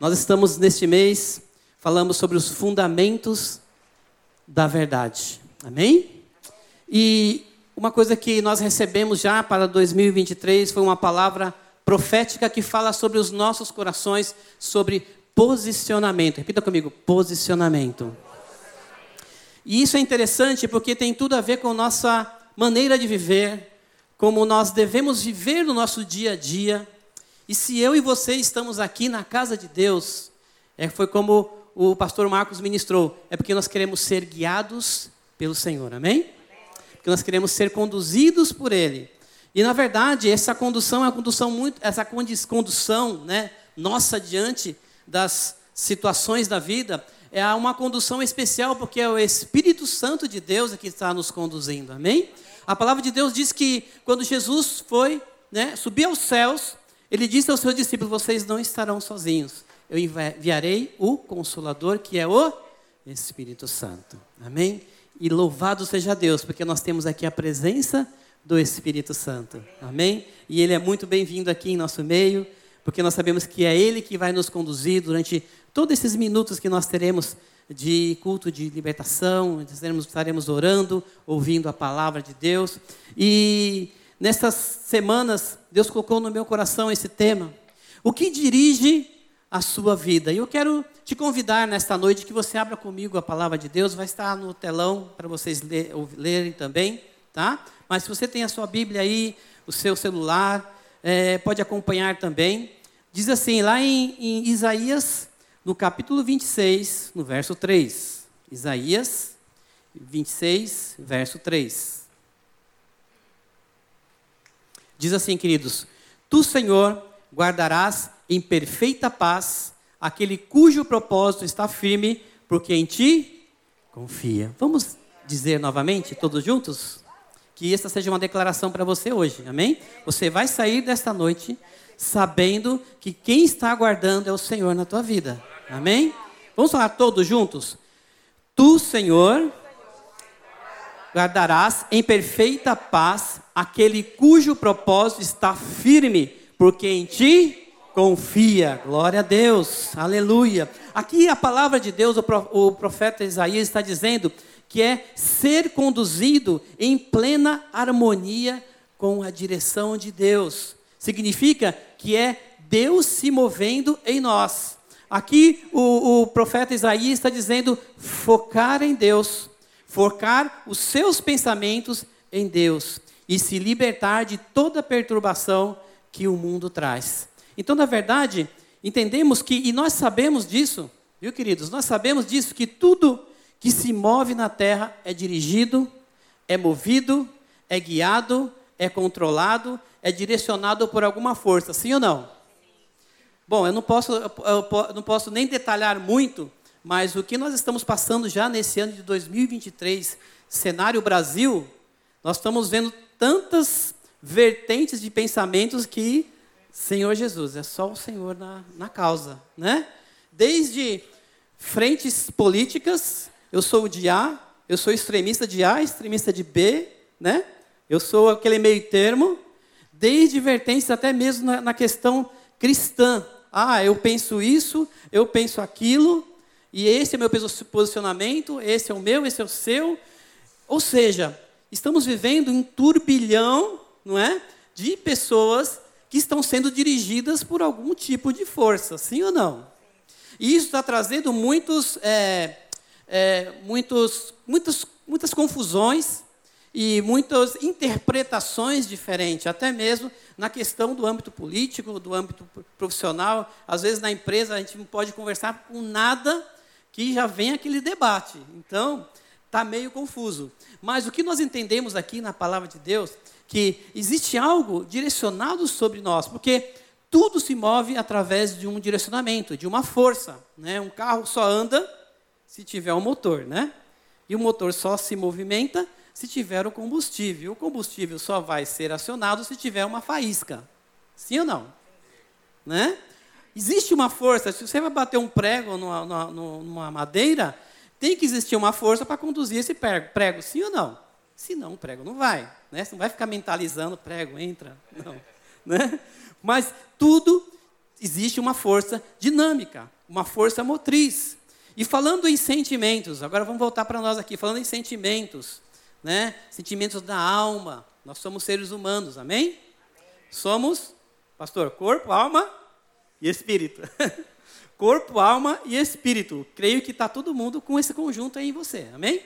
Nós estamos neste mês, falamos sobre os fundamentos da verdade. Amém? E uma coisa que nós recebemos já para 2023 foi uma palavra profética que fala sobre os nossos corações, sobre posicionamento. Repita comigo: posicionamento. E isso é interessante porque tem tudo a ver com nossa maneira de viver, como nós devemos viver no nosso dia a dia. E se eu e você estamos aqui na casa de Deus, é, foi como o pastor Marcos ministrou, é porque nós queremos ser guiados pelo Senhor, amém? Porque nós queremos ser conduzidos por Ele. E na verdade, essa condução é uma condução muito, essa condução, né, nossa diante das situações da vida, é uma condução especial, porque é o Espírito Santo de Deus que está nos conduzindo, amém? A palavra de Deus diz que quando Jesus foi, né, subir aos céus, ele disse aos seus discípulos: Vocês não estarão sozinhos, eu enviarei o Consolador, que é o Espírito Santo, amém? E louvado seja Deus, porque nós temos aqui a presença do Espírito Santo, amém? E ele é muito bem-vindo aqui em nosso meio porque nós sabemos que é Ele que vai nos conduzir durante todos esses minutos que nós teremos de culto de libertação, estaremos, estaremos orando, ouvindo a palavra de Deus. E nessas semanas, Deus colocou no meu coração esse tema: o que dirige a sua vida? E eu quero te convidar nesta noite que você abra comigo a palavra de Deus, vai estar no telão para vocês ler, lerem também, tá? Mas se você tem a sua Bíblia aí, o seu celular, é, pode acompanhar também. Diz assim, lá em, em Isaías, no capítulo 26, no verso 3. Isaías 26, verso 3. Diz assim, queridos: Tu, Senhor, guardarás em perfeita paz aquele cujo propósito está firme, porque em ti confia. Vamos dizer novamente, todos juntos? Que essa seja uma declaração para você hoje, amém? Você vai sair desta noite sabendo que quem está aguardando é o Senhor na tua vida. Amém? Vamos falar todos juntos? Tu, Senhor, guardarás em perfeita paz aquele cujo propósito está firme, porque em ti confia. Glória a Deus. Aleluia. Aqui a palavra de Deus, o profeta Isaías está dizendo que é ser conduzido em plena harmonia com a direção de Deus. Significa que é Deus se movendo em nós. Aqui o, o profeta Isaías está dizendo focar em Deus, focar os seus pensamentos em Deus e se libertar de toda perturbação que o mundo traz. Então, na verdade, entendemos que, e nós sabemos disso, viu, queridos? Nós sabemos disso, que tudo que se move na terra é dirigido, é movido, é guiado, é controlado é direcionado por alguma força, sim ou não? Bom, eu não posso, eu não posso nem detalhar muito, mas o que nós estamos passando já nesse ano de 2023, cenário Brasil, nós estamos vendo tantas vertentes de pensamentos que, Senhor Jesus, é só o Senhor na, na causa, né? Desde frentes políticas, eu sou de A, eu sou extremista de A, extremista de B, né? Eu sou aquele meio termo, desde vertentes até mesmo na, na questão cristã. Ah, eu penso isso, eu penso aquilo, e esse é o meu posicionamento, esse é o meu, esse é o seu. Ou seja, estamos vivendo um turbilhão, não é? De pessoas que estão sendo dirigidas por algum tipo de força, sim ou não? E isso está trazendo muitos, é, é, muitos, muitas, muitas confusões, e muitas interpretações diferentes, até mesmo na questão do âmbito político, do âmbito profissional. Às vezes na empresa a gente não pode conversar com nada que já vem aquele debate. Então, está meio confuso. Mas o que nós entendemos aqui na palavra de Deus, que existe algo direcionado sobre nós, porque tudo se move através de um direcionamento, de uma força. Né? Um carro só anda se tiver um motor, né? E o motor só se movimenta se tiver o combustível. O combustível só vai ser acionado se tiver uma faísca. Sim ou não? Né? Existe uma força, se você vai bater um prego numa, numa, numa madeira, tem que existir uma força para conduzir esse prego, prego, sim ou não? Se não, o prego não vai. Né? Você não vai ficar mentalizando, prego, entra. Não. Né? Mas tudo existe uma força dinâmica, uma força motriz. E falando em sentimentos, agora vamos voltar para nós aqui, falando em sentimentos, né? Sentimentos da alma. Nós somos seres humanos, amém? amém. Somos, pastor, corpo, alma e espírito. corpo, alma e espírito. Creio que está todo mundo com esse conjunto aí em você, amém?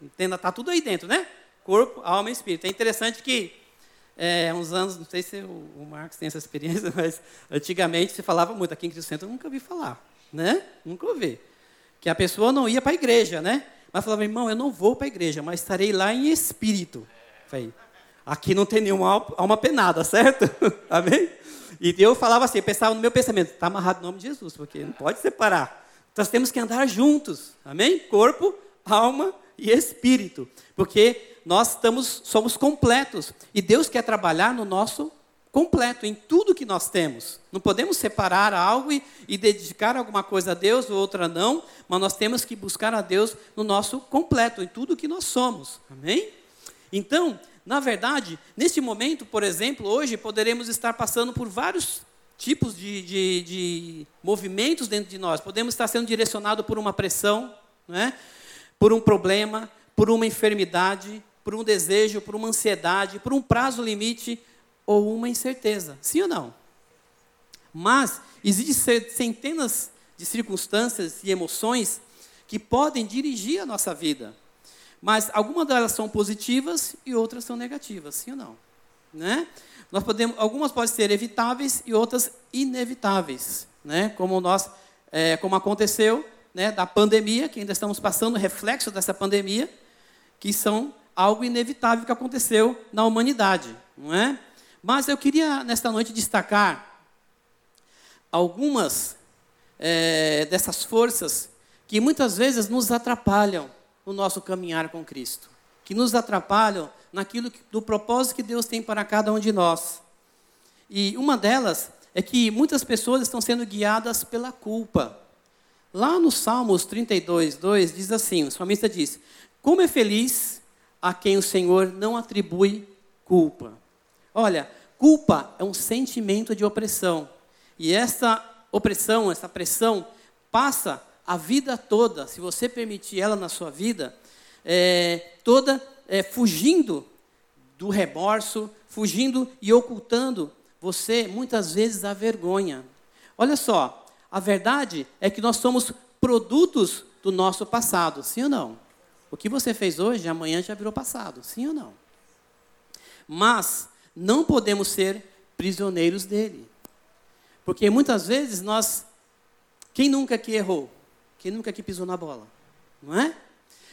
Entenda, está tudo aí dentro, né? Corpo, alma e espírito. É interessante que é, uns anos, não sei se o, o Marcos tem essa experiência, mas antigamente se falava muito aqui em Cristo Centro, eu nunca ouvi falar, né? Nunca ouvi que a pessoa não ia para a igreja, né? Mas falava, irmão, eu não vou para a igreja, mas estarei lá em espírito. Falei, aqui não tem nenhuma alma penada, certo? Amém? E eu falava assim, eu pensava no meu pensamento, está amarrado no nome de Jesus, porque não pode separar. Nós temos que andar juntos, amém? Corpo, alma e espírito, porque nós estamos, somos completos e Deus quer trabalhar no nosso completo em tudo que nós temos. Não podemos separar algo e, e, dedicar alguma coisa a Deus ou outra não, mas nós temos que buscar a Deus no nosso completo, em tudo que nós somos. Amém? Então, na verdade, neste momento, por exemplo, hoje poderemos estar passando por vários tipos de, de, de movimentos dentro de nós. Podemos estar sendo direcionados por uma pressão, né? por um problema, por uma enfermidade, por um desejo, por uma ansiedade, por um prazo limite ou uma incerteza. Sim ou não? Mas existem centenas de circunstâncias e emoções que podem dirigir a nossa vida. Mas algumas delas são positivas e outras são negativas, sim ou não? Né? Nós podemos, algumas podem ser evitáveis e outras inevitáveis, né? Como nós, é, como aconteceu, né, da pandemia, que ainda estamos passando reflexo dessa pandemia, que são algo inevitável que aconteceu na humanidade, não é? Mas eu queria, nesta noite, destacar algumas é, dessas forças que muitas vezes nos atrapalham no nosso caminhar com Cristo, que nos atrapalham naquilo que, do propósito que Deus tem para cada um de nós. E uma delas é que muitas pessoas estão sendo guiadas pela culpa. Lá no Salmos 32, 2, diz assim: o salmista diz: Como é feliz a quem o Senhor não atribui culpa. Olha, culpa é um sentimento de opressão. E essa opressão, essa pressão, passa a vida toda, se você permitir ela na sua vida, é, toda é, fugindo do remorso, fugindo e ocultando você, muitas vezes, a vergonha. Olha só, a verdade é que nós somos produtos do nosso passado, sim ou não? O que você fez hoje, amanhã já virou passado, sim ou não? Mas não podemos ser prisioneiros dele. Porque muitas vezes nós. Quem nunca que errou? Quem nunca que pisou na bola? Não é?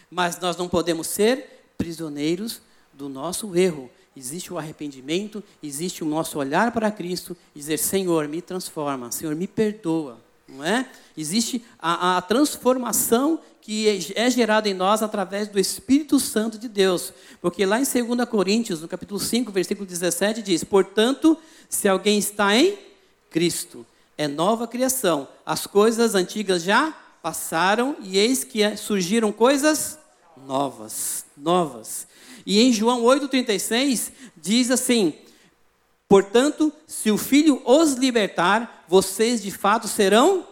Mas nós não podemos ser prisioneiros do nosso erro. Existe o arrependimento, existe o nosso olhar para Cristo e dizer: Senhor, me transforma, Senhor, me perdoa. Não é? Existe a, a transformação que é, é gerada em nós através do Espírito Santo de Deus. Porque lá em 2 Coríntios, no capítulo 5, versículo 17, diz: Portanto, se alguém está em Cristo, é nova criação. As coisas antigas já passaram e eis que surgiram coisas novas, novas. E em João 8:36 diz assim: Portanto, se o Filho os libertar, vocês de fato serão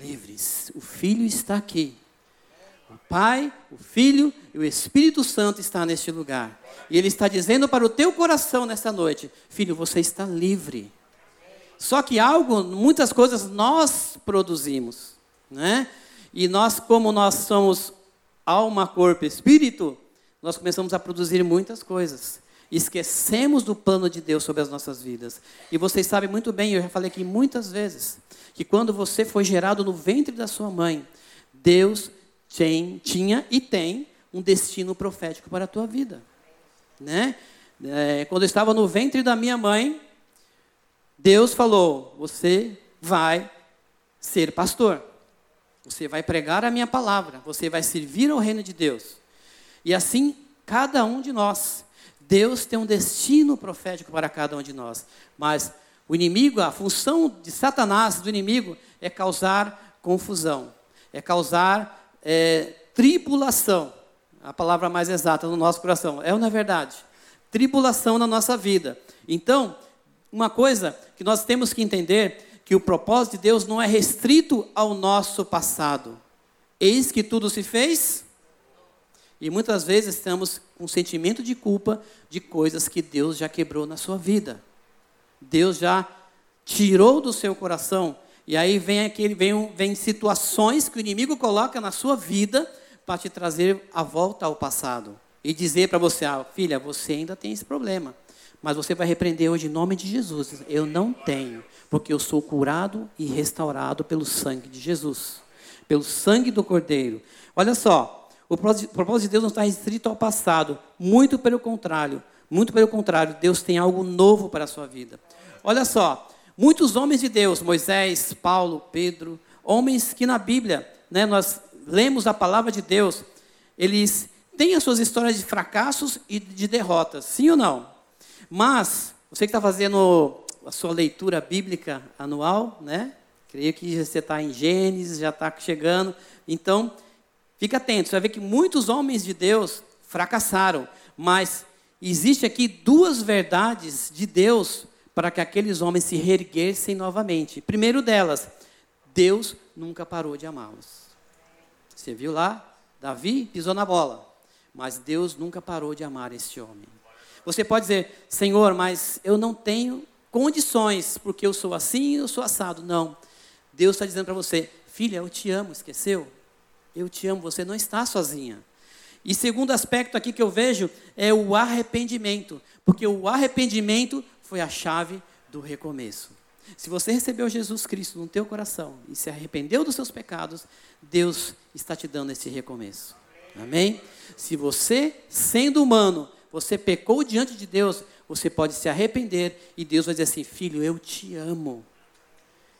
livres. O Filho está aqui. Pai, o Filho e o Espírito Santo está neste lugar. E Ele está dizendo para o teu coração nesta noite: Filho, você está livre. Só que algo, muitas coisas nós produzimos, né? E nós, como nós somos alma, corpo, espírito, nós começamos a produzir muitas coisas. Esquecemos do plano de Deus sobre as nossas vidas. E vocês sabem muito bem, eu já falei aqui muitas vezes, que quando você foi gerado no ventre da sua mãe, Deus tem, tinha e tem um destino profético para a tua vida. Né? É, quando eu estava no ventre da minha mãe, Deus falou: você vai ser pastor. Você vai pregar a minha palavra, você vai servir ao reino de Deus. E assim, cada um de nós. Deus tem um destino profético para cada um de nós. Mas o inimigo, a função de Satanás, do inimigo, é causar confusão, é causar é, tribulação. A palavra mais exata no nosso coração. É ou não é verdade? Tribulação na nossa vida. Então, uma coisa que nós temos que entender que o propósito de Deus não é restrito ao nosso passado. Eis que tudo se fez. E muitas vezes estamos com sentimento de culpa de coisas que Deus já quebrou na sua vida. Deus já tirou do seu coração. E aí vem aquele, vem, vem situações que o inimigo coloca na sua vida para te trazer a volta ao passado. E dizer para você, ah, filha, você ainda tem esse problema. Mas você vai repreender hoje em nome de Jesus. Eu não tenho porque eu sou curado e restaurado pelo sangue de Jesus, pelo sangue do Cordeiro. Olha só, o propósito de Deus não está restrito ao passado, muito pelo contrário, muito pelo contrário, Deus tem algo novo para a sua vida. Olha só, muitos homens de Deus, Moisés, Paulo, Pedro, homens que na Bíblia, né, nós lemos a palavra de Deus, eles têm as suas histórias de fracassos e de derrotas, sim ou não? Mas, você que está fazendo a sua leitura bíblica anual, né? Creio que você está em Gênesis, já está chegando. Então, fica atento. Você vai ver que muitos homens de Deus fracassaram. Mas existe aqui duas verdades de Deus para que aqueles homens se reerguessem novamente. Primeiro delas, Deus nunca parou de amá-los. Você viu lá? Davi pisou na bola. Mas Deus nunca parou de amar esse homem. Você pode dizer, Senhor, mas eu não tenho condições, porque eu sou assim, eu sou assado. Não. Deus está dizendo para você, filha, eu te amo, esqueceu? Eu te amo, você não está sozinha. E segundo aspecto aqui que eu vejo é o arrependimento, porque o arrependimento foi a chave do recomeço. Se você recebeu Jesus Cristo no teu coração e se arrependeu dos seus pecados, Deus está te dando esse recomeço. Amém? Se você, sendo humano, você pecou diante de Deus, você pode se arrepender e Deus vai dizer assim: Filho, eu te amo.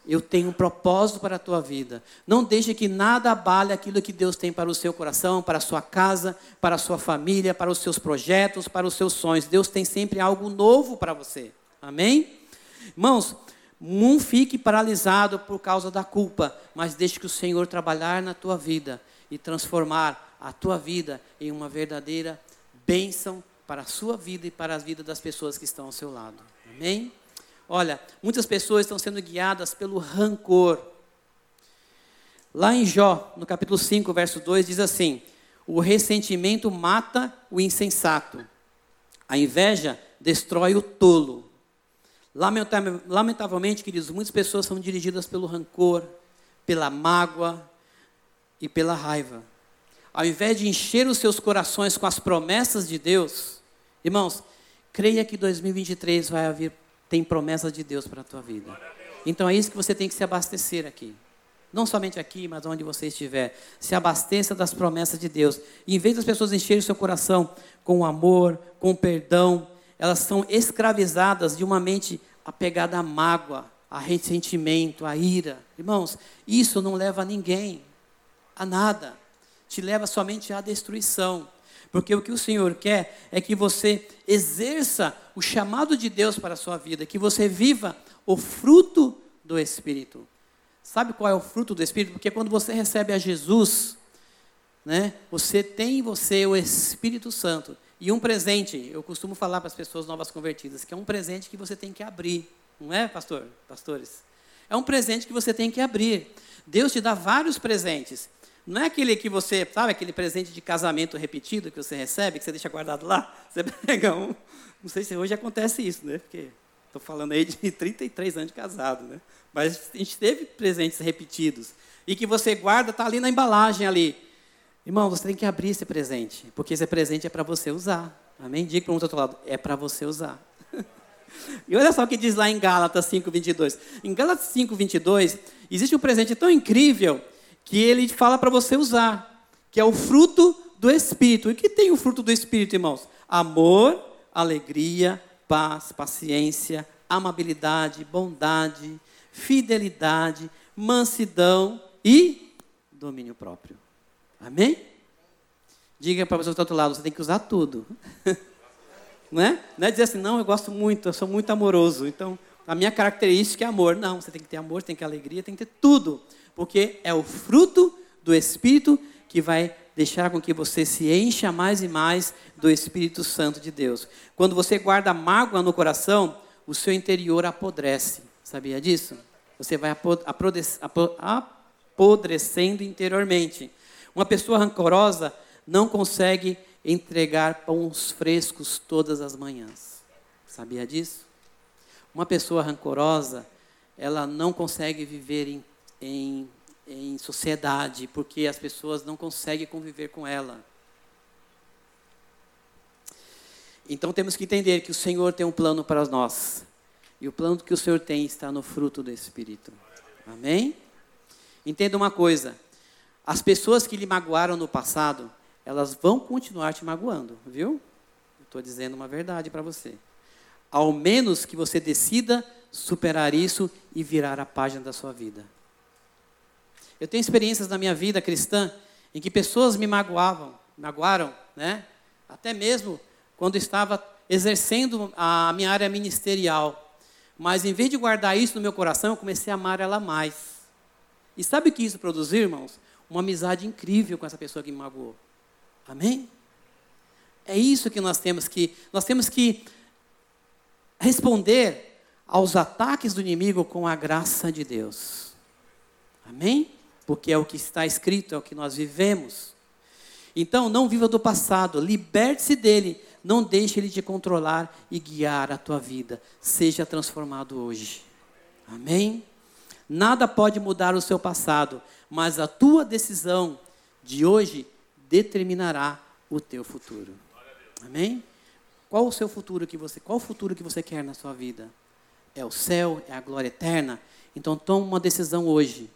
Eu tenho um propósito para a tua vida. Não deixe que nada abale aquilo que Deus tem para o seu coração, para a sua casa, para a sua família, para os seus projetos, para os seus sonhos. Deus tem sempre algo novo para você. Amém? Irmãos, não fique paralisado por causa da culpa, mas deixe que o Senhor trabalhar na tua vida e transformar a tua vida em uma verdadeira bênção para a sua vida e para a vida das pessoas que estão ao seu lado. Amém? Olha, muitas pessoas estão sendo guiadas pelo rancor. Lá em Jó, no capítulo 5, verso 2, diz assim: O ressentimento mata o insensato, a inveja destrói o tolo. Lamentavelmente, queridos, muitas pessoas são dirigidas pelo rancor, pela mágoa e pela raiva. Ao invés de encher os seus corações com as promessas de Deus, Irmãos, creia que 2023 vai haver, tem promessas de Deus para a tua vida. Então é isso que você tem que se abastecer aqui. Não somente aqui, mas onde você estiver. Se abasteça das promessas de Deus. E em vez das pessoas encherem o seu coração com amor, com perdão, elas são escravizadas de uma mente apegada à mágoa, a ressentimento, à ira. Irmãos, isso não leva a ninguém, a nada. Te leva somente à destruição. Porque o que o Senhor quer é que você exerça o chamado de Deus para a sua vida, que você viva o fruto do Espírito. Sabe qual é o fruto do Espírito? Porque quando você recebe a Jesus, né, você tem em você o Espírito Santo. E um presente, eu costumo falar para as pessoas novas convertidas, que é um presente que você tem que abrir. Não é, pastor? Pastores? É um presente que você tem que abrir. Deus te dá vários presentes. Não é aquele que você, sabe, aquele presente de casamento repetido que você recebe, que você deixa guardado lá? Você pega um. Não sei se hoje acontece isso, né? Porque estou falando aí de 33 anos de casado, né? Mas a gente teve presentes repetidos. E que você guarda, está ali na embalagem ali. Irmão, você tem que abrir esse presente, porque esse presente é para você usar. Amém? Diga para o outro lado, é para você usar. E olha só o que diz lá em Gálatas 5:22. Em Gálatas 5:22 existe um presente tão incrível que ele fala para você usar, que é o fruto do Espírito. E que tem o fruto do Espírito, irmãos? Amor, alegria, paz, paciência, amabilidade, bondade, fidelidade, mansidão e domínio próprio. Amém? Diga para a do outro lado, você tem que usar tudo. não é? Não é dizer assim, não, eu gosto muito, eu sou muito amoroso, então a minha característica é amor. Não, você tem que ter amor, tem que ter alegria, tem que ter tudo. Porque é o fruto do Espírito que vai deixar com que você se encha mais e mais do Espírito Santo de Deus. Quando você guarda mágoa no coração, o seu interior apodrece. Sabia disso? Você vai apodrecendo interiormente. Uma pessoa rancorosa não consegue entregar pães frescos todas as manhãs. Sabia disso? Uma pessoa rancorosa, ela não consegue viver em, em, em sociedade, porque as pessoas não conseguem conviver com ela. Então temos que entender que o Senhor tem um plano para nós. E o plano que o Senhor tem está no fruto do Espírito. Amém? Entenda uma coisa: as pessoas que lhe magoaram no passado, elas vão continuar te magoando, viu? Estou dizendo uma verdade para você. Ao menos que você decida superar isso e virar a página da sua vida. Eu tenho experiências na minha vida cristã em que pessoas me magoavam, magoaram, né? Até mesmo quando estava exercendo a minha área ministerial. Mas em vez de guardar isso no meu coração, eu comecei a amar ela mais. E sabe o que isso produziu, irmãos? Uma amizade incrível com essa pessoa que me magoou. Amém? É isso que nós temos que nós temos que responder aos ataques do inimigo com a graça de Deus. Amém? Porque é o que está escrito, é o que nós vivemos. Então, não viva do passado, liberte-se dele, não deixe ele te controlar e guiar a tua vida. Seja transformado hoje. Amém? Nada pode mudar o seu passado, mas a tua decisão de hoje determinará o teu futuro. Amém? Qual o seu futuro que você, qual o futuro que você quer na sua vida? É o céu, é a glória eterna? Então tome uma decisão hoje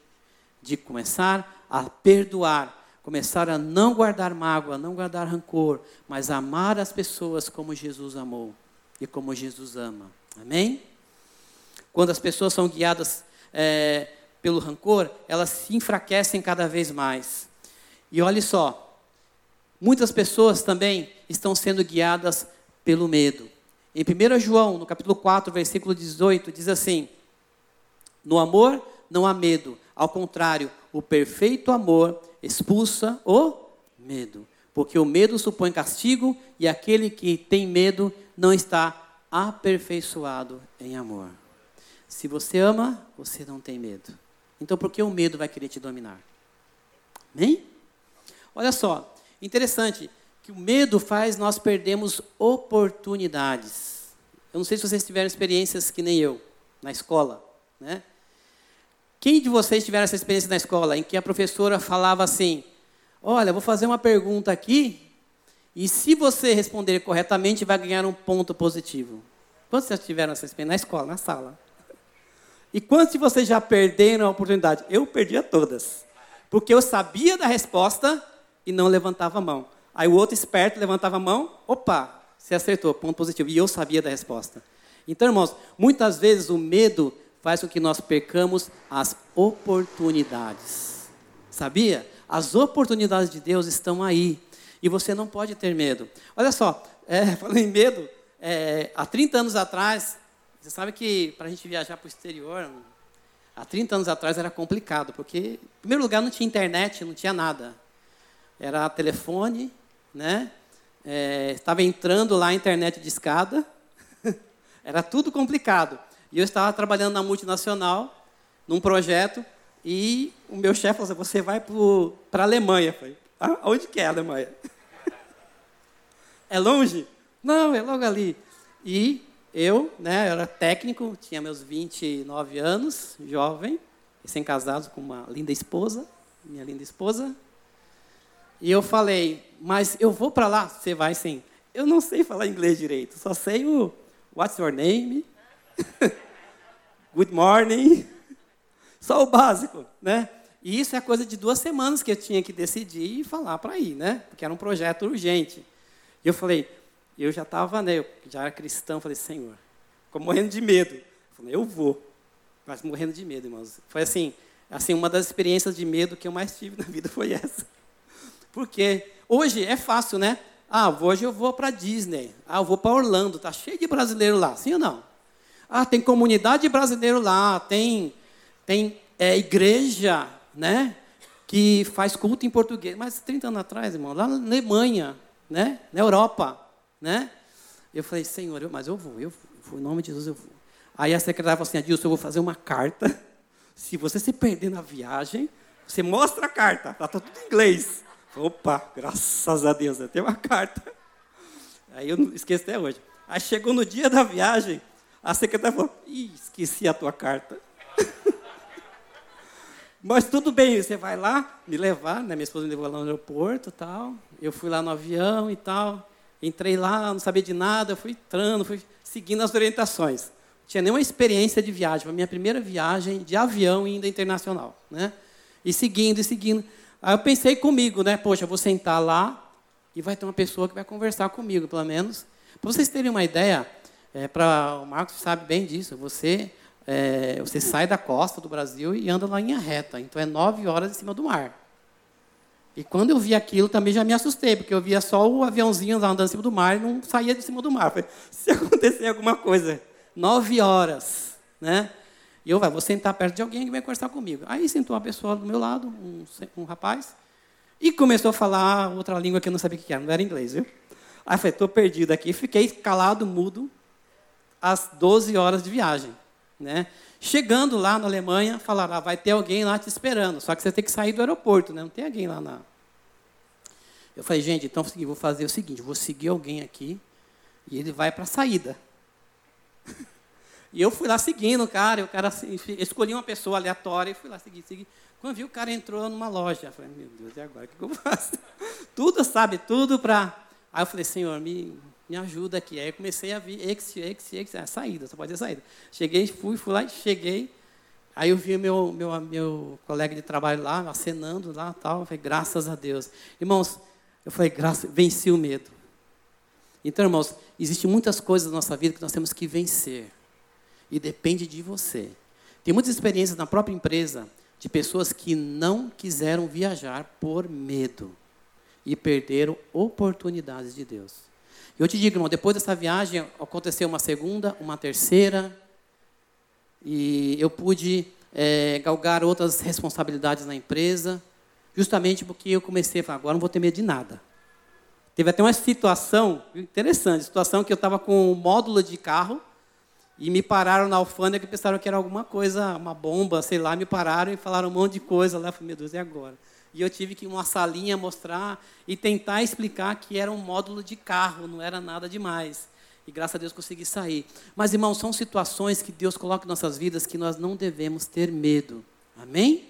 de começar a perdoar, começar a não guardar mágoa, não guardar rancor, mas amar as pessoas como Jesus amou e como Jesus ama. Amém? Quando as pessoas são guiadas é, pelo rancor, elas se enfraquecem cada vez mais. E olhe só, Muitas pessoas também estão sendo guiadas pelo medo. Em 1 João, no capítulo 4, versículo 18, diz assim: No amor não há medo, ao contrário, o perfeito amor expulsa o medo, porque o medo supõe castigo e aquele que tem medo não está aperfeiçoado em amor. Se você ama, você não tem medo. Então por que o medo vai querer te dominar? Amém? Olha só, Interessante que o medo faz nós perdermos oportunidades. Eu não sei se vocês tiveram experiências que nem eu, na escola. Né? Quem de vocês tiveram essa experiência na escola em que a professora falava assim: Olha, vou fazer uma pergunta aqui, e se você responder corretamente, vai ganhar um ponto positivo. Quantos já tiveram essa experiência? Na escola, na sala. E quantos de vocês já perderam a oportunidade? Eu perdia todas. Porque eu sabia da resposta, e não levantava a mão. Aí o outro esperto levantava a mão, opa, você acertou, ponto positivo. E eu sabia da resposta. Então, irmãos, muitas vezes o medo faz com que nós percamos as oportunidades. Sabia? As oportunidades de Deus estão aí. E você não pode ter medo. Olha só, é, falando em medo, é, há 30 anos atrás, você sabe que para a gente viajar para o exterior, há 30 anos atrás era complicado, porque, em primeiro lugar, não tinha internet, não tinha nada era telefone, né? É, estava entrando lá a internet de escada, era tudo complicado. E eu estava trabalhando na multinacional, num projeto, e o meu chefe falou assim, você vai para a Alemanha. Eu falei, ah, onde que é a Alemanha? é longe? Não, é logo ali. E eu, né, era técnico, tinha meus 29 anos, jovem, recém-casado com uma linda esposa, minha linda esposa, e eu falei, mas eu vou para lá? Você vai sim. Eu não sei falar inglês direito, só sei o What's your name? Good morning. Só o básico, né? E isso é coisa de duas semanas que eu tinha que decidir e falar para ir, né? Porque era um projeto urgente. E eu falei, eu já estava, né? Eu já era cristão, falei, Senhor, ficou morrendo de medo. Eu falei, eu vou. Mas morrendo de medo, irmãos. Foi assim, assim, uma das experiências de medo que eu mais tive na vida foi essa. Porque hoje é fácil, né? Ah, hoje eu vou para Disney. Ah, eu vou para Orlando. Tá cheio de brasileiro lá. Sim ou não? Ah, tem comunidade brasileira lá. Tem, tem é, igreja, né? Que faz culto em português. Mas 30 anos atrás, irmão, lá na Alemanha, né? Na Europa, né? Eu falei, Senhor, eu, mas eu vou, eu vou. Em nome de Jesus, eu vou. Aí a secretária falou assim, Adilson, eu vou fazer uma carta. Se você se perder na viagem, você mostra a carta. Está tudo em inglês. Opa, graças a Deus, eu tenho uma carta. Aí eu não esqueço até hoje. Aí chegou no dia da viagem, a secretária falou: Ih, esqueci a tua carta. Mas tudo bem, você vai lá me levar, né? Minha esposa me levou lá no aeroporto tal. Eu fui lá no avião e tal. Entrei lá, não sabia de nada, fui entrando, fui seguindo as orientações. Não tinha nenhuma experiência de viagem, foi a minha primeira viagem de avião ainda internacional, né? E seguindo, e seguindo. Aí eu pensei comigo, né? Poxa, eu vou sentar lá e vai ter uma pessoa que vai conversar comigo, pelo menos. Para vocês terem uma ideia, é, para o Marcos sabe bem disso. Você é, você sai da costa do Brasil e anda na linha reta. Então é nove horas em cima do mar. E quando eu vi aquilo, também já me assustei, porque eu via só o aviãozinho lá andando em cima do mar e não saía de cima do mar. Falei, se acontecer alguma coisa, nove horas, né? E eu vou sentar perto de alguém que vai conversar comigo. Aí sentou uma pessoa do meu lado, um, um rapaz, e começou a falar outra língua que eu não sabia o que era, não era inglês, viu? Aí eu falei, estou perdido aqui. Fiquei calado, mudo, às 12 horas de viagem. Né? Chegando lá na Alemanha, falaram, ah, vai ter alguém lá te esperando, só que você tem que sair do aeroporto, né? não tem alguém lá na... Eu falei, gente, então vou fazer o seguinte, vou seguir alguém aqui, e ele vai para a saída. E eu fui lá seguindo o cara, o cara assim, escolhi uma pessoa aleatória e fui lá seguir, seguir. Quando vi, o cara entrou numa loja. Eu falei, meu Deus, e agora? O que eu faço? tudo, sabe, tudo para... Aí eu falei, Senhor, me, me ajuda aqui. Aí comecei a vir, ex, ex, ex, a saída, só pode ter saída. Cheguei, fui, fui lá, cheguei. Aí eu vi meu, meu, meu colega de trabalho lá, acenando lá tal. Falei, graças a Deus. Irmãos, eu falei, graças, venci o medo. Então, irmãos, existem muitas coisas na nossa vida que nós temos que vencer e depende de você. Tem muitas experiências na própria empresa de pessoas que não quiseram viajar por medo e perderam oportunidades de Deus. Eu te digo, irmão, depois dessa viagem aconteceu uma segunda, uma terceira, e eu pude é, galgar outras responsabilidades na empresa, justamente porque eu comecei a falar, agora não vou ter medo de nada. Teve até uma situação interessante, situação que eu estava com um módulo de carro e me pararam na alfândega e pensaram que era alguma coisa, uma bomba, sei lá, me pararam e falaram um monte de coisa lá. Eu falei, meu Deus, e agora? E eu tive que ir uma salinha mostrar e tentar explicar que era um módulo de carro, não era nada demais. E graças a Deus consegui sair. Mas, irmãos, são situações que Deus coloca em nossas vidas que nós não devemos ter medo. Amém?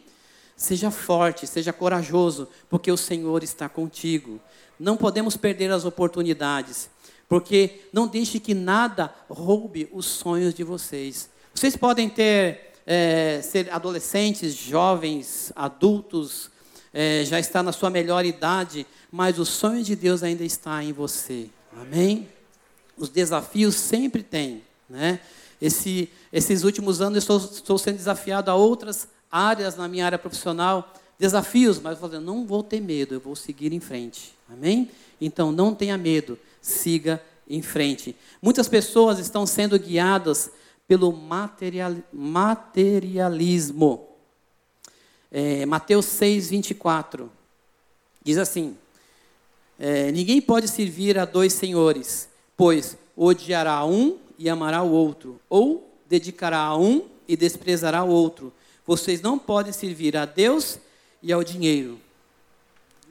Seja forte, seja corajoso, porque o Senhor está contigo. Não podemos perder as oportunidades. Porque não deixe que nada roube os sonhos de vocês. Vocês podem ter, é, ser adolescentes, jovens, adultos, é, já está na sua melhor idade, mas o sonho de Deus ainda está em você. Amém? Os desafios sempre tem. Né? Esse, esses últimos anos eu estou, estou, sendo desafiado a outras áreas na minha área profissional, desafios, mas eu não vou ter medo, eu vou seguir em frente. Amém? Então não tenha medo siga em frente. Muitas pessoas estão sendo guiadas pelo material, materialismo. É, Mateus 6, 24. Diz assim: é, Ninguém pode servir a dois senhores, pois odiará um e amará o outro, ou dedicará a um e desprezará o outro. Vocês não podem servir a Deus e ao dinheiro.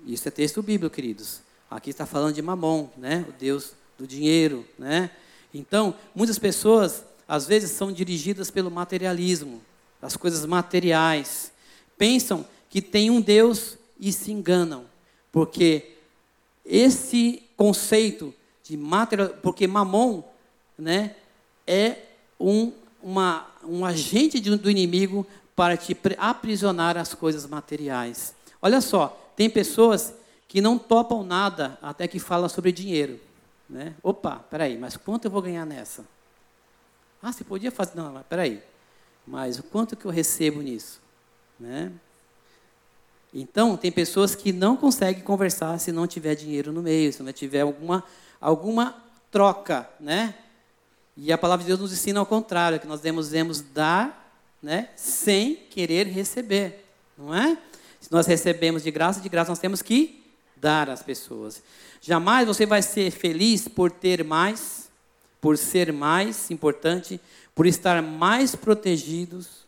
Isso é texto bíblico, queridos. Aqui está falando de Mamon, né? O Deus do dinheiro, né? Então, muitas pessoas às vezes são dirigidas pelo materialismo, as coisas materiais. Pensam que tem um Deus e se enganam, porque esse conceito de material, porque Mamon, né, é um uma, um agente do inimigo para te aprisionar as coisas materiais. Olha só, tem pessoas que não topam nada até que falam sobre dinheiro. Né? Opa, peraí, mas quanto eu vou ganhar nessa? Ah, você podia fazer. Não, peraí. Mas o quanto que eu recebo nisso? Né? Então, tem pessoas que não conseguem conversar se não tiver dinheiro no meio, se não tiver alguma, alguma troca, né? E a palavra de Deus nos ensina ao contrário, que nós devemos dar né, sem querer receber, não é? Se nós recebemos de graça, de graça nós temos que dar às pessoas. Jamais você vai ser feliz por ter mais, por ser mais importante, por estar mais protegidos,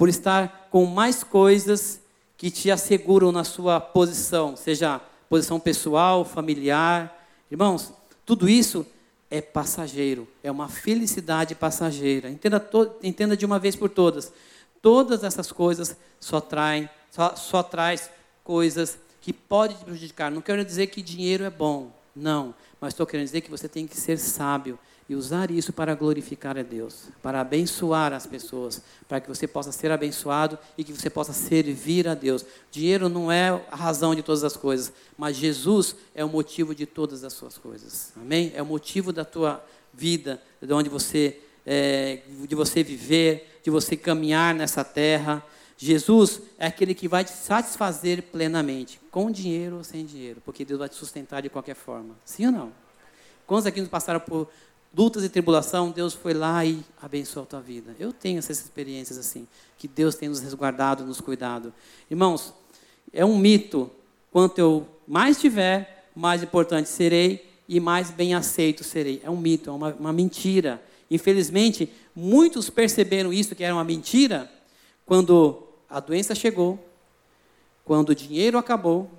por estar com mais coisas que te asseguram na sua posição, seja posição pessoal, familiar. Irmãos, tudo isso é passageiro, é uma felicidade passageira. Entenda, entenda de uma vez por todas. Todas essas coisas só traem, só, só traz coisas que podem te prejudicar. Não quero dizer que dinheiro é bom, não. Mas estou querendo dizer que você tem que ser sábio e usar isso para glorificar a Deus, para abençoar as pessoas, para que você possa ser abençoado e que você possa servir a Deus. Dinheiro não é a razão de todas as coisas, mas Jesus é o motivo de todas as suas coisas. Amém? É o motivo da tua vida, de onde você, é, de você viver, de você caminhar nessa terra. Jesus é aquele que vai te satisfazer plenamente, com dinheiro ou sem dinheiro, porque Deus vai te sustentar de qualquer forma. Sim ou não? Quantos aqui nos passaram por lutas e tribulação, Deus foi lá e abençoou a tua vida. Eu tenho essas experiências assim, que Deus tem nos resguardado, nos cuidado. Irmãos, é um mito. Quanto eu mais tiver, mais importante serei e mais bem aceito serei. É um mito, é uma, uma mentira. Infelizmente, muitos perceberam isso que era uma mentira quando a doença chegou, quando o dinheiro acabou,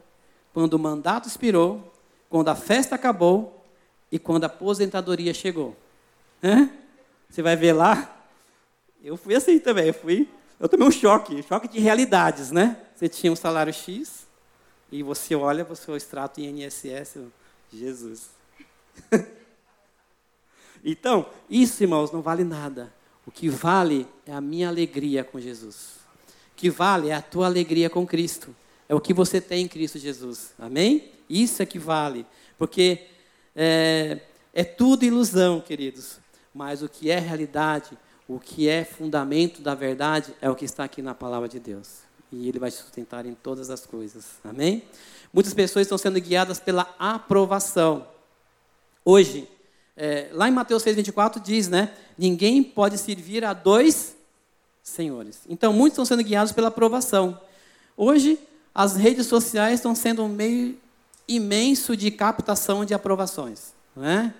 quando o mandato expirou, quando a festa acabou e quando a aposentadoria chegou. Hã? Você vai ver lá. Eu fui assim também. Eu fui. Eu tomei um choque, choque de realidades, né? Você tinha um salário X e você olha para o seu extrato INSS, Jesus. então, isso, irmãos, não vale nada. O que vale é a minha alegria com Jesus. O que vale é a tua alegria com Cristo. É o que você tem em Cristo Jesus. Amém? Isso é que vale. Porque é, é tudo ilusão, queridos. Mas o que é realidade, o que é fundamento da verdade, é o que está aqui na palavra de Deus. E Ele vai te sustentar em todas as coisas. Amém? Muitas pessoas estão sendo guiadas pela aprovação. Hoje, é, lá em Mateus 6,24 diz, né? Ninguém pode servir a dois senhores. Então, muitos estão sendo guiados pela aprovação. Hoje, as redes sociais estão sendo um meio imenso de captação de aprovações. Não é?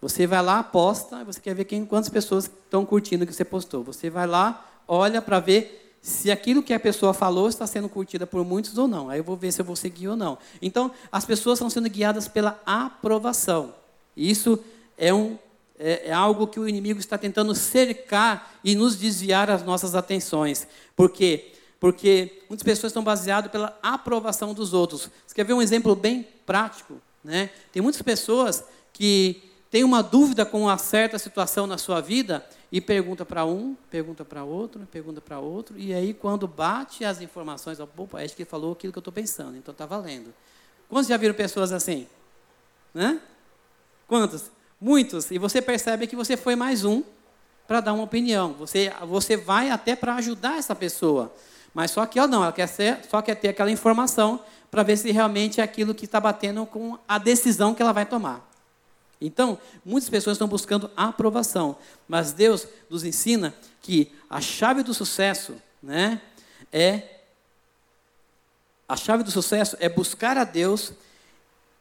Você vai lá, posta, você quer ver quem, quantas pessoas estão curtindo o que você postou. Você vai lá, olha para ver se aquilo que a pessoa falou está sendo curtida por muitos ou não. Aí eu vou ver se eu vou seguir ou não. Então, as pessoas estão sendo guiadas pela aprovação. Isso é, um, é, é algo que o inimigo está tentando cercar e nos desviar as nossas atenções. Por quê? Porque muitas pessoas estão baseadas pela aprovação dos outros. Você quer ver um exemplo bem prático? Né? Tem muitas pessoas que têm uma dúvida com uma certa situação na sua vida e pergunta para um, pergunta para outro, pergunta para outro, e aí quando bate as informações, opa, acho que ele falou aquilo que eu estou pensando, então está valendo. Quantos já viram pessoas assim? Né? Quantos? Muitos. E você percebe que você foi mais um para dar uma opinião. Você, você vai até para ajudar essa pessoa. Mas só que ela não, ela quer ser, só quer ter aquela informação para ver se realmente é aquilo que está batendo com a decisão que ela vai tomar. Então, muitas pessoas estão buscando aprovação, mas Deus nos ensina que a chave do sucesso, né, é a chave do sucesso é buscar a Deus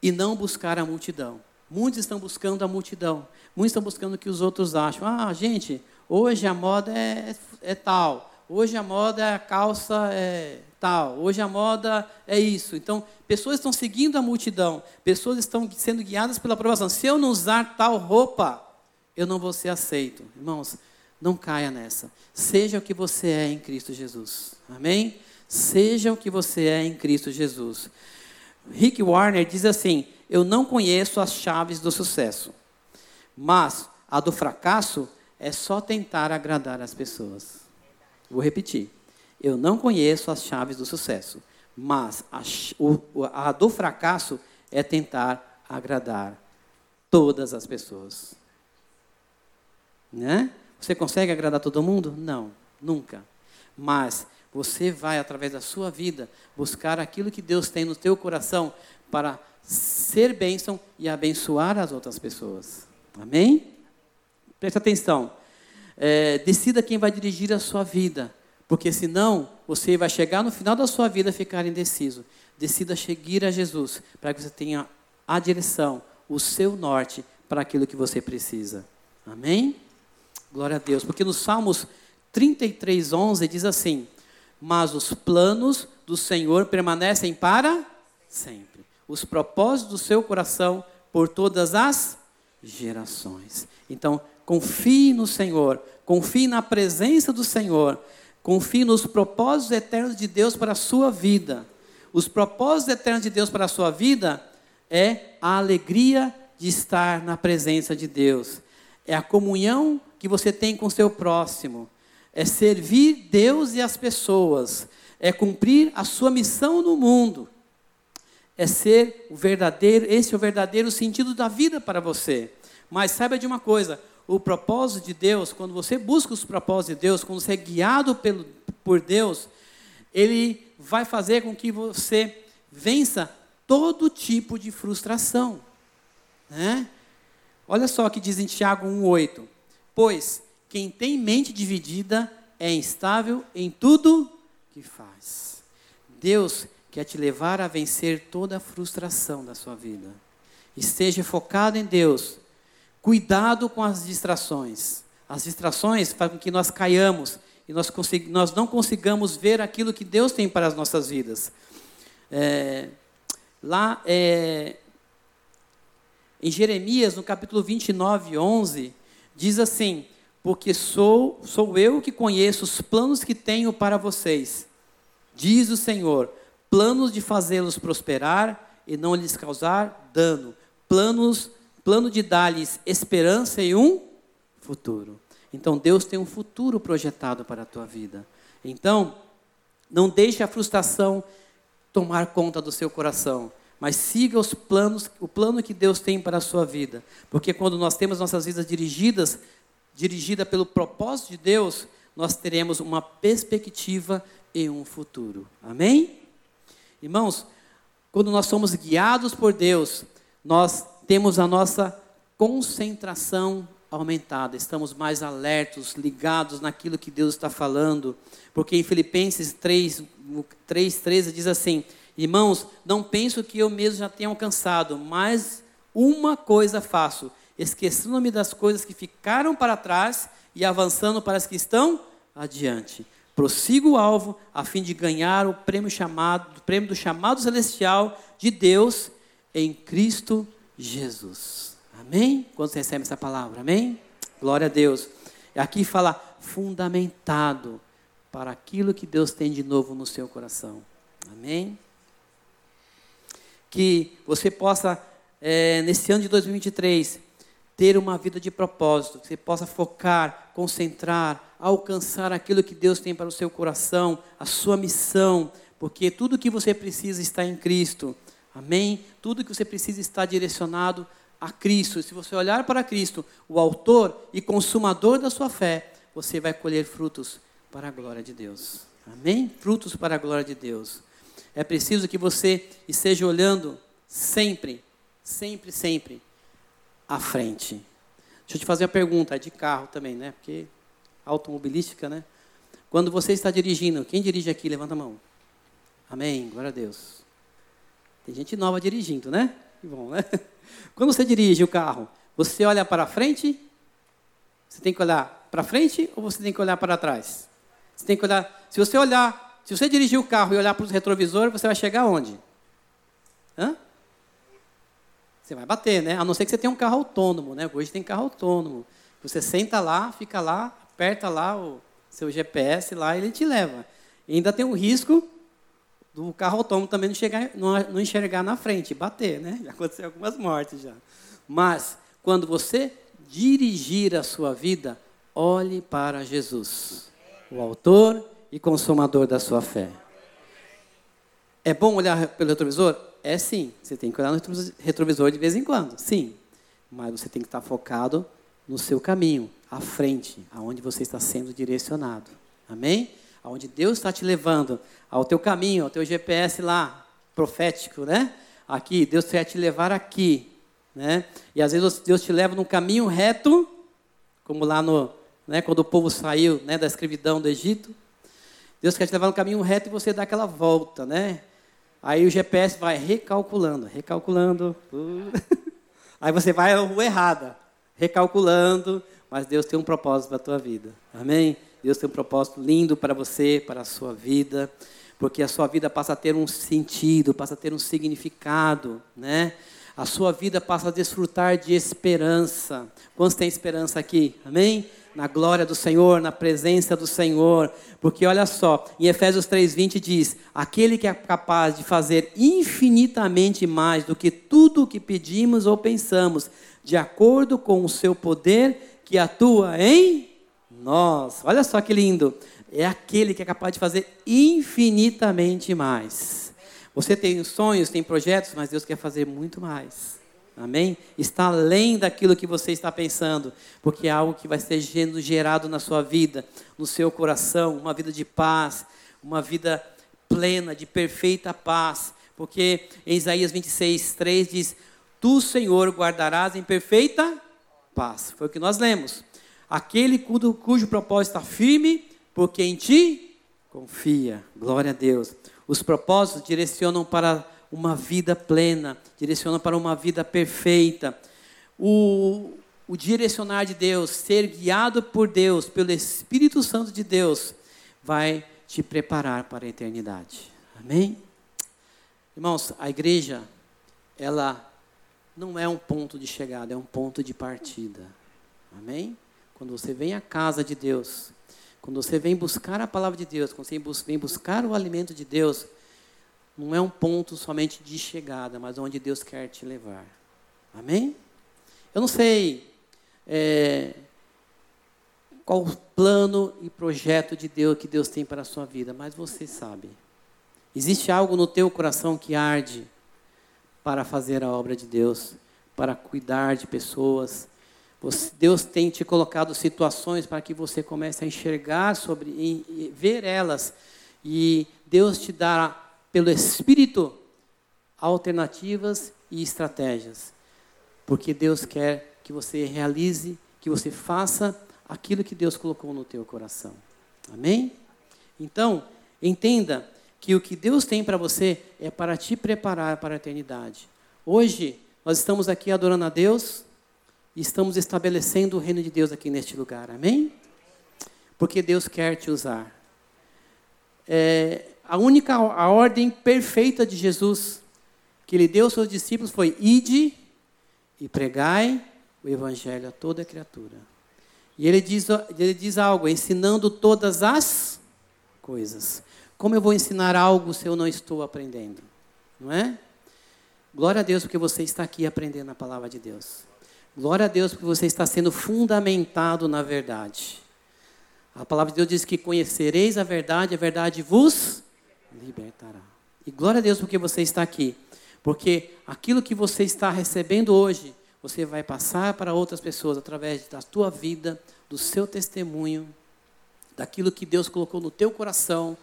e não buscar a multidão. Muitos estão buscando a multidão. Muitos estão buscando o que os outros acham. Ah, gente, hoje a moda é, é tal. Hoje a moda é a calça é tal, hoje a moda é isso. Então, pessoas estão seguindo a multidão, pessoas estão sendo guiadas pela aprovação. Se eu não usar tal roupa, eu não vou ser aceito. Irmãos, não caia nessa. Seja o que você é em Cristo Jesus. Amém? Seja o que você é em Cristo Jesus. Rick Warner diz assim: Eu não conheço as chaves do sucesso, mas a do fracasso é só tentar agradar as pessoas. Vou repetir. Eu não conheço as chaves do sucesso, mas a, o, a do fracasso é tentar agradar todas as pessoas. Né? Você consegue agradar todo mundo? Não, nunca. Mas você vai, através da sua vida, buscar aquilo que Deus tem no teu coração para ser bênção e abençoar as outras pessoas. Amém? Preste atenção. É, decida quem vai dirigir a sua vida, porque senão você vai chegar no final da sua vida ficar indeciso. Decida seguir a Jesus, para que você tenha a direção, o seu norte para aquilo que você precisa. Amém? Glória a Deus. Porque no Salmos 33, 11 diz assim: Mas os planos do Senhor permanecem para sempre. Os propósitos do seu coração por todas as gerações. Então, confie no Senhor, confie na presença do Senhor, confie nos propósitos eternos de Deus para a sua vida. Os propósitos eternos de Deus para a sua vida é a alegria de estar na presença de Deus. É a comunhão que você tem com o seu próximo. É servir Deus e as pessoas. É cumprir a sua missão no mundo. É ser o verdadeiro, esse é o verdadeiro sentido da vida para você. Mas saiba de uma coisa: o propósito de Deus, quando você busca os propósitos de Deus, quando você é guiado pelo, por Deus, ele vai fazer com que você vença todo tipo de frustração. Né? Olha só o que diz em Tiago 1,8: Pois quem tem mente dividida é instável em tudo que faz. Deus quer te levar a vencer toda a frustração da sua vida. Esteja focado em Deus. Cuidado com as distrações. As distrações fazem com que nós caiamos e nós, nós não consigamos ver aquilo que Deus tem para as nossas vidas. É, lá é, em Jeremias, no capítulo 29, 11, diz assim: Porque sou, sou eu que conheço os planos que tenho para vocês, diz o Senhor, planos de fazê-los prosperar e não lhes causar dano, planos, plano de dar-lhes esperança e um futuro. Então Deus tem um futuro projetado para a tua vida. Então, não deixe a frustração tomar conta do seu coração, mas siga os planos, o plano que Deus tem para a sua vida. Porque quando nós temos nossas vidas dirigidas, dirigida pelo propósito de Deus, nós teremos uma perspectiva e um futuro. Amém? Irmãos, quando nós somos guiados por Deus, nós temos a nossa concentração aumentada, estamos mais alertos, ligados naquilo que Deus está falando, porque em Filipenses 3, 3 13 diz assim: Irmãos, não penso que eu mesmo já tenha alcançado, mas uma coisa faço, esquecendo-me das coisas que ficaram para trás e avançando para as que estão adiante. Prossigo o alvo a fim de ganhar o prêmio chamado, o prêmio do chamado celestial de Deus em Cristo Jesus. Amém? Quando você recebe essa palavra, amém? Glória a Deus. Aqui fala fundamentado para aquilo que Deus tem de novo no seu coração. Amém? Que você possa, é, nesse ano de 2023, ter uma vida de propósito, que você possa focar, concentrar, alcançar aquilo que Deus tem para o seu coração, a sua missão, porque tudo que você precisa está em Cristo. Amém? Tudo que você precisa está direcionado a Cristo, se você olhar para Cristo, o autor e consumador da sua fé, você vai colher frutos para a glória de Deus. Amém? Frutos para a glória de Deus. É preciso que você esteja olhando sempre, sempre, sempre à frente. Deixa eu te fazer uma pergunta, é de carro também, né? Porque automobilística, né? Quando você está dirigindo, quem dirige aqui? Levanta a mão. Amém. Glória a Deus. Tem gente nova dirigindo, né? Que bom, né? Quando você dirige o carro, você olha para frente? Você tem que olhar para frente ou você tem que olhar para trás? Você tem que olhar. Se você olhar, se você dirigir o carro e olhar para os retrovisores, você vai chegar onde? Hã? Você vai bater, né? A não ser que você tenha um carro autônomo, né? Hoje tem carro autônomo. Você senta lá, fica lá, aperta lá o seu GPS lá e ele te leva. E ainda tem o risco do carro autônomo também não, chegar, não, enxergar na frente, bater, né? Já aconteceu algumas mortes já. Mas, quando você dirigir a sua vida, olhe para Jesus, o autor e consumador da sua fé. É bom olhar pelo retrovisor? É sim. Você tem que olhar no retrovisor de vez em quando, sim. Mas você tem que estar focado no seu caminho, à frente, aonde você está sendo direcionado. Amém? Aonde Deus está te levando, ao teu caminho, ao teu GPS lá, profético, né? Aqui, Deus quer te levar aqui, né? E às vezes Deus te leva num caminho reto, como lá no, né, quando o povo saiu, né, da escravidão do Egito. Deus quer te levar no caminho reto e você dá aquela volta, né? Aí o GPS vai recalculando, recalculando. Aí você vai a rua errada, recalculando, mas Deus tem um propósito para a tua vida. Amém? Deus tem um propósito lindo para você, para a sua vida, porque a sua vida passa a ter um sentido, passa a ter um significado, né? A sua vida passa a desfrutar de esperança. Quantos têm esperança aqui? Amém? Na glória do Senhor, na presença do Senhor. Porque olha só, em Efésios 3:20 diz: "Aquele que é capaz de fazer infinitamente mais do que tudo o que pedimos ou pensamos, de acordo com o seu poder que atua em nós". Olha só que lindo. É aquele que é capaz de fazer infinitamente mais. Você tem sonhos, tem projetos, mas Deus quer fazer muito mais. Amém? Está além daquilo que você está pensando, porque é algo que vai ser gerado na sua vida, no seu coração, uma vida de paz, uma vida plena, de perfeita paz. Porque em Isaías 26, 3 diz: Tu, Senhor, guardarás em perfeita paz. Foi o que nós lemos. Aquele cujo, cujo propósito está firme, porque em ti confia. Glória a Deus. Os propósitos direcionam para uma vida plena, direcionam para uma vida perfeita. O, o direcionar de Deus, ser guiado por Deus, pelo Espírito Santo de Deus, vai te preparar para a eternidade. Amém? Irmãos, a igreja, ela não é um ponto de chegada, é um ponto de partida. Amém? Quando você vem à casa de Deus, quando você vem buscar a palavra de Deus, quando você vem buscar o alimento de Deus, não é um ponto somente de chegada, mas onde Deus quer te levar. Amém? Eu não sei é, qual o plano e projeto de Deus que Deus tem para a sua vida, mas você sabe. Existe algo no teu coração que arde para fazer a obra de Deus, para cuidar de pessoas, Deus tem te colocado situações para que você comece a enxergar sobre, e, ver elas. E Deus te dará, pelo Espírito, alternativas e estratégias. Porque Deus quer que você realize, que você faça aquilo que Deus colocou no teu coração. Amém? Então, entenda que o que Deus tem para você é para te preparar para a eternidade. Hoje, nós estamos aqui adorando a Deus, e estamos estabelecendo o reino de Deus aqui neste lugar. Amém? Porque Deus quer te usar. É, a única a ordem perfeita de Jesus que ele deu aos seus discípulos foi: ide e pregai o evangelho a toda criatura. E ele diz, ele diz algo, ensinando todas as coisas. Como eu vou ensinar algo se eu não estou aprendendo? Não é? Glória a Deus porque você está aqui aprendendo a palavra de Deus. Glória a Deus porque você está sendo fundamentado na verdade. A palavra de Deus diz que conhecereis a verdade, a verdade vos libertará. E glória a Deus porque você está aqui. Porque aquilo que você está recebendo hoje, você vai passar para outras pessoas através da tua vida, do seu testemunho, daquilo que Deus colocou no teu coração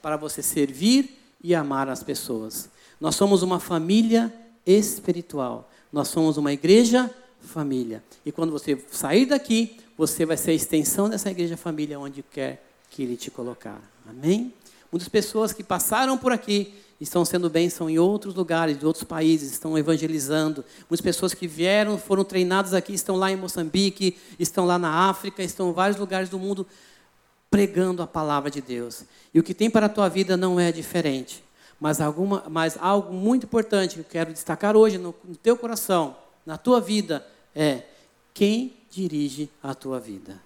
para você servir e amar as pessoas. Nós somos uma família espiritual. Nós somos uma igreja família. E quando você sair daqui, você vai ser a extensão dessa igreja família onde quer que ele te colocar. Amém? Muitas pessoas que passaram por aqui estão sendo bênção em outros lugares, de outros países, estão evangelizando. Muitas pessoas que vieram, foram treinadas aqui, estão lá em Moçambique, estão lá na África, estão em vários lugares do mundo pregando a palavra de Deus. E o que tem para a tua vida não é diferente. Mas, alguma, mas algo muito importante que eu quero destacar hoje no, no teu coração, na tua vida, é quem dirige a tua vida.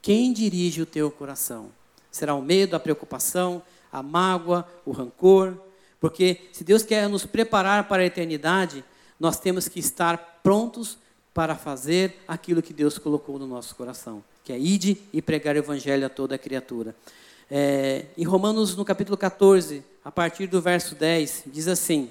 Quem dirige o teu coração? Será o medo, a preocupação, a mágoa, o rancor? Porque se Deus quer nos preparar para a eternidade, nós temos que estar prontos para fazer aquilo que Deus colocou no nosso coração, que é ide e pregar o evangelho a toda criatura. É, em Romanos, no capítulo 14, a partir do verso 10, diz assim: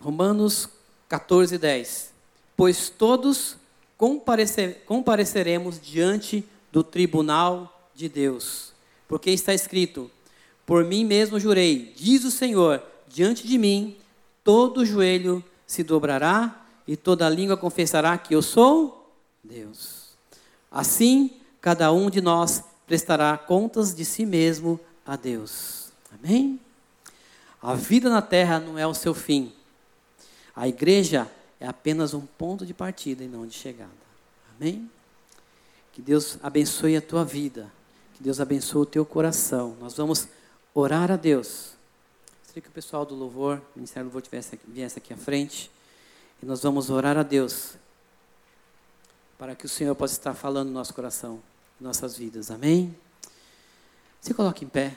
Romanos 14, 10. pois todos comparecer, compareceremos diante do tribunal de Deus. Porque está escrito: Por mim mesmo jurei, diz o Senhor, diante de mim todo joelho se dobrará e toda língua confessará que eu sou Deus. Assim, cada um de nós prestará contas de si mesmo a Deus. Amém? A vida na terra não é o seu fim. A igreja é apenas um ponto de partida e não de chegada. Amém? Que Deus abençoe a tua vida. Que Deus abençoe o teu coração. Nós vamos orar a Deus. Gostaria que o pessoal do louvor, o Ministério do Louvor, tivesse, viesse aqui à frente. E nós vamos orar a Deus. Para que o Senhor possa estar falando no nosso coração, em nossas vidas. Amém? Se coloque em pé.